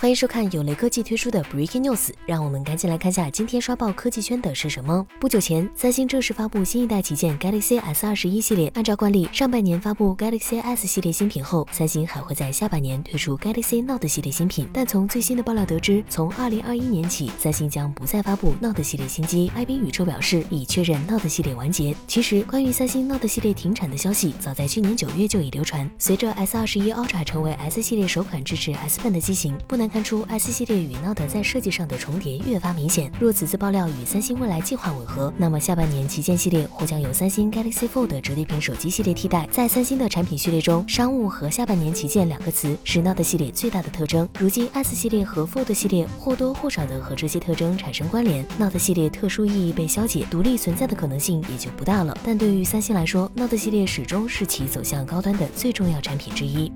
欢迎收看有雷科技推出的 Breaking News，让我们赶紧来看下今天刷爆科技圈的是什么。不久前，三星正式发布新一代旗舰 Galaxy S 二十一系列。按照惯例，上半年发布 Galaxy S 系列新品后，三星还会在下半年推出 Galaxy Note 系列新品。但从最新的爆料得知，从二零二一年起，三星将不再发布 Note 系列新机。爱宾宇宙表示，已确认 Note 系列完结。其实，关于三星 Note 系列停产的消息，早在去年九月就已流传。随着 S 二十一 Ultra 成为 S 系列首款支持 S Pen 的机型，不难看出 S 系。列与 Note 在设计上的重叠越发明显。若此次爆料与三星未来计划吻合，那么下半年旗舰系列或将由三星 Galaxy Fold 折叠屏手机系列替代。在三星的产品序列中，商务和下半年旗舰两个词是 Note 系列最大的特征。如今 S 系列和 Fold 系列或多或少的和这些特征产生关联，Note 系列特殊意义被消解，独立存在的可能性也就不大了。但对于三星来说，Note 系列始终是其走向高端的最重要产品之一。